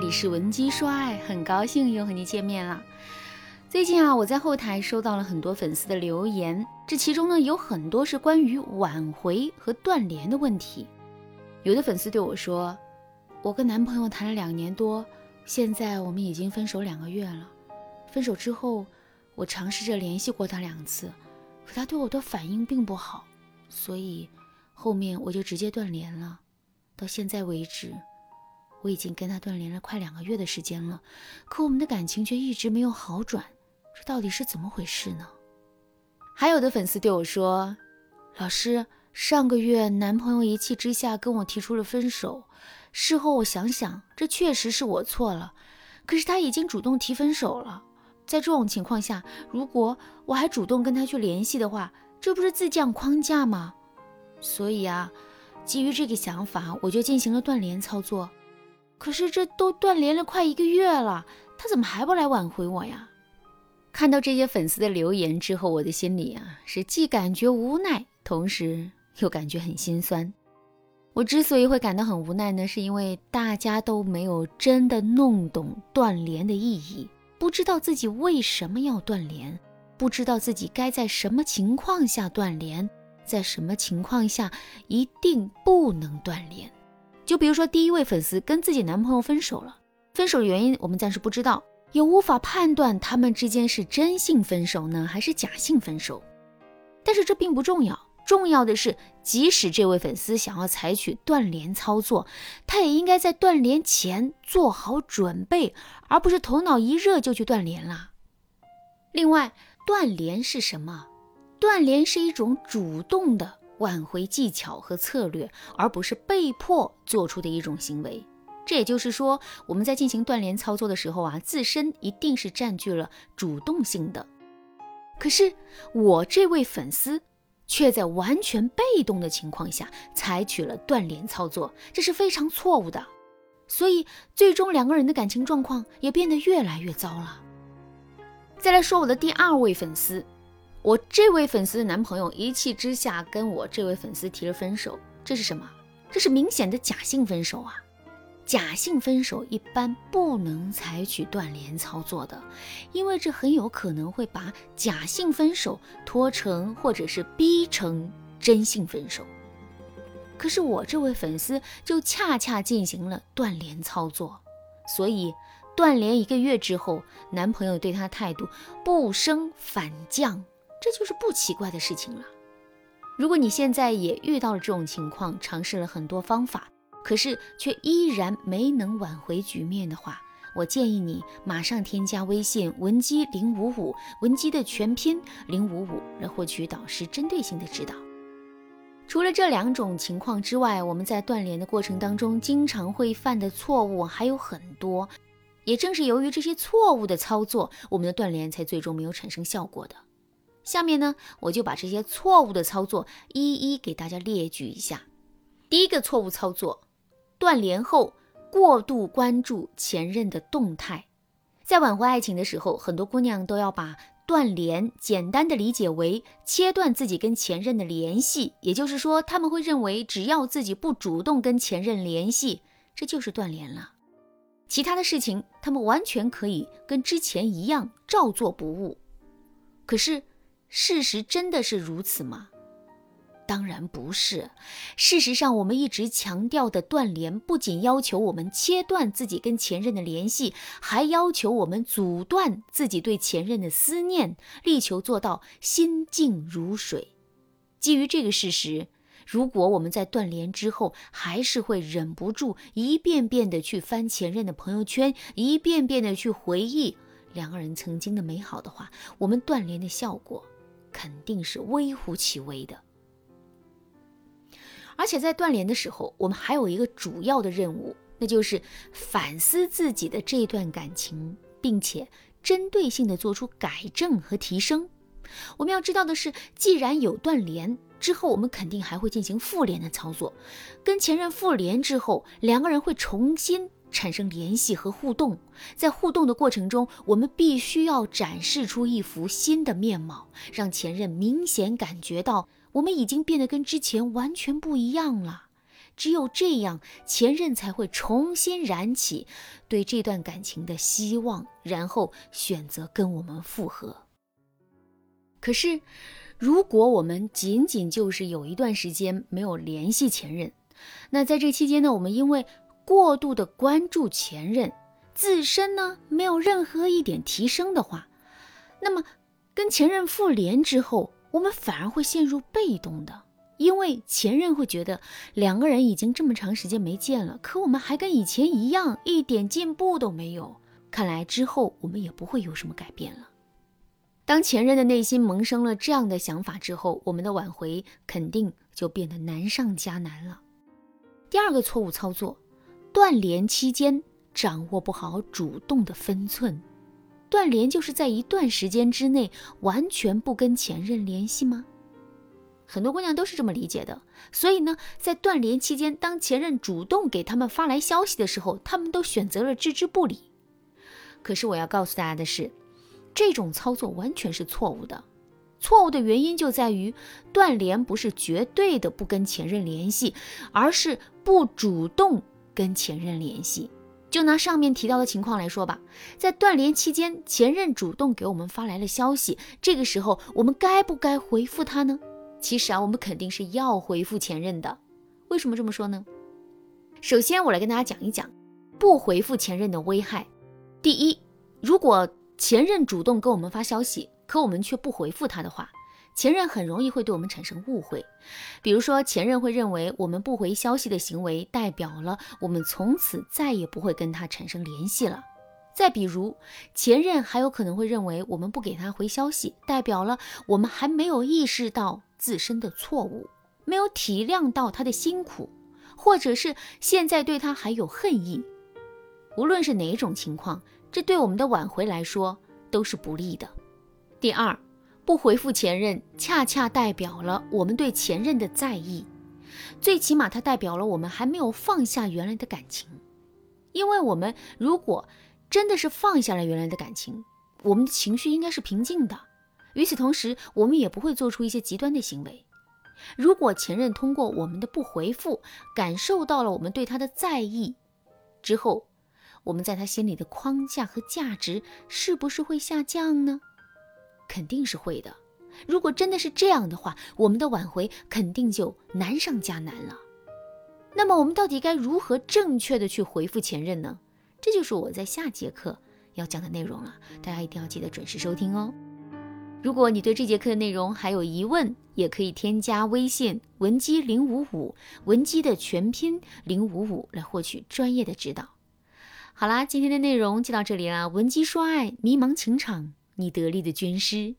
这里是文姬说爱，很高兴又和你见面了。最近啊，我在后台收到了很多粉丝的留言，这其中呢有很多是关于挽回和断联的问题。有的粉丝对我说，我跟男朋友谈了两年多，现在我们已经分手两个月了。分手之后，我尝试着联系过他两次，可他对我的反应并不好，所以后面我就直接断联了。到现在为止。我已经跟他断联了快两个月的时间了，可我们的感情却一直没有好转，这到底是怎么回事呢？还有的粉丝对我说：“老师，上个月男朋友一气之下跟我提出了分手，事后我想想，这确实是我错了。可是他已经主动提分手了，在这种情况下，如果我还主动跟他去联系的话，这不是自降框架吗？所以啊，基于这个想法，我就进行了断联操作。”可是这都断联了快一个月了，他怎么还不来挽回我呀？看到这些粉丝的留言之后，我的心里啊是既感觉无奈，同时又感觉很心酸。我之所以会感到很无奈呢，是因为大家都没有真的弄懂断联的意义，不知道自己为什么要断联，不知道自己该在什么情况下断联，在什么情况下一定不能断联。就比如说，第一位粉丝跟自己男朋友分手了，分手的原因我们暂时不知道，也无法判断他们之间是真性分手呢，还是假性分手。但是这并不重要，重要的是，即使这位粉丝想要采取断联操作，他也应该在断联前做好准备，而不是头脑一热就去断联了。另外，断联是什么？断联是一种主动的。挽回技巧和策略，而不是被迫做出的一种行为。这也就是说，我们在进行断联操作的时候啊，自身一定是占据了主动性的。可是我这位粉丝却在完全被动的情况下采取了断联操作，这是非常错误的。所以最终两个人的感情状况也变得越来越糟了。再来说我的第二位粉丝。我这位粉丝的男朋友一气之下跟我这位粉丝提了分手，这是什么？这是明显的假性分手啊！假性分手一般不能采取断联操作的，因为这很有可能会把假性分手拖成或者是逼成真性分手。可是我这位粉丝就恰恰进行了断联操作，所以断联一个月之后，男朋友对她态度不升反降。这就是不奇怪的事情了。如果你现在也遇到了这种情况，尝试了很多方法，可是却依然没能挽回局面的话，我建议你马上添加微信文姬零五五，文姬的全拼零五五，来获取导师针对性的指导。除了这两种情况之外，我们在断联的过程当中经常会犯的错误还有很多，也正是由于这些错误的操作，我们的断联才最终没有产生效果的。下面呢，我就把这些错误的操作一一给大家列举一下。第一个错误操作，断联后过度关注前任的动态。在挽回爱情的时候，很多姑娘都要把断联简单的理解为切断自己跟前任的联系，也就是说，他们会认为只要自己不主动跟前任联系，这就是断联了。其他的事情，他们完全可以跟之前一样照做不误。可是。事实真的是如此吗？当然不是。事实上，我们一直强调的断联，不仅要求我们切断自己跟前任的联系，还要求我们阻断自己对前任的思念，力求做到心静如水。基于这个事实，如果我们在断联之后还是会忍不住一遍遍的去翻前任的朋友圈，一遍遍的去回忆两个人曾经的美好的话，我们断联的效果。肯定是微乎其微的，而且在断联的时候，我们还有一个主要的任务，那就是反思自己的这段感情，并且针对性的做出改正和提升。我们要知道的是，既然有断联之后，我们肯定还会进行复联的操作，跟前任复联之后，两个人会重新。产生联系和互动，在互动的过程中，我们必须要展示出一幅新的面貌，让前任明显感觉到我们已经变得跟之前完全不一样了。只有这样，前任才会重新燃起对这段感情的希望，然后选择跟我们复合。可是，如果我们仅仅就是有一段时间没有联系前任，那在这期间呢，我们因为过度的关注前任，自身呢没有任何一点提升的话，那么跟前任复联之后，我们反而会陷入被动的。因为前任会觉得两个人已经这么长时间没见了，可我们还跟以前一样，一点进步都没有。看来之后我们也不会有什么改变了。当前任的内心萌生了这样的想法之后，我们的挽回肯定就变得难上加难了。第二个错误操作，断联期间掌握不好主动的分寸。断联就是在一段时间之内完全不跟前任联系吗？很多姑娘都是这么理解的，所以呢，在断联期间，当前任主动给他们发来消息的时候，他们都选择了置之不理。可是我要告诉大家的是，这种操作完全是错误的。错误的原因就在于，断联不是绝对的不跟前任联系，而是不主动跟前任联系。就拿上面提到的情况来说吧，在断联期间，前任主动给我们发来了消息，这个时候我们该不该回复他呢？其实啊，我们肯定是要回复前任的。为什么这么说呢？首先，我来跟大家讲一讲不回复前任的危害。第一，如果前任主动给我们发消息，可我们却不回复他的话，前任很容易会对我们产生误会。比如说，前任会认为我们不回消息的行为代表了我们从此再也不会跟他产生联系了。再比如，前任还有可能会认为我们不给他回消息，代表了我们还没有意识到。自身的错误，没有体谅到他的辛苦，或者是现在对他还有恨意，无论是哪种情况，这对我们的挽回来说都是不利的。第二，不回复前任，恰恰代表了我们对前任的在意，最起码它代表了我们还没有放下原来的感情。因为我们如果真的是放下了原来的感情，我们的情绪应该是平静的。与此同时，我们也不会做出一些极端的行为。如果前任通过我们的不回复，感受到了我们对他的在意之后，我们在他心里的框架和价值是不是会下降呢？肯定是会的。如果真的是这样的话，我们的挽回肯定就难上加难了。那么，我们到底该如何正确的去回复前任呢？这就是我在下节课要讲的内容了。大家一定要记得准时收听哦。如果你对这节课的内容还有疑问，也可以添加微信文姬零五五，文姬的全拼零五五来获取专业的指导。好啦，今天的内容就到这里啦，文姬说爱，迷茫情场，你得力的军师。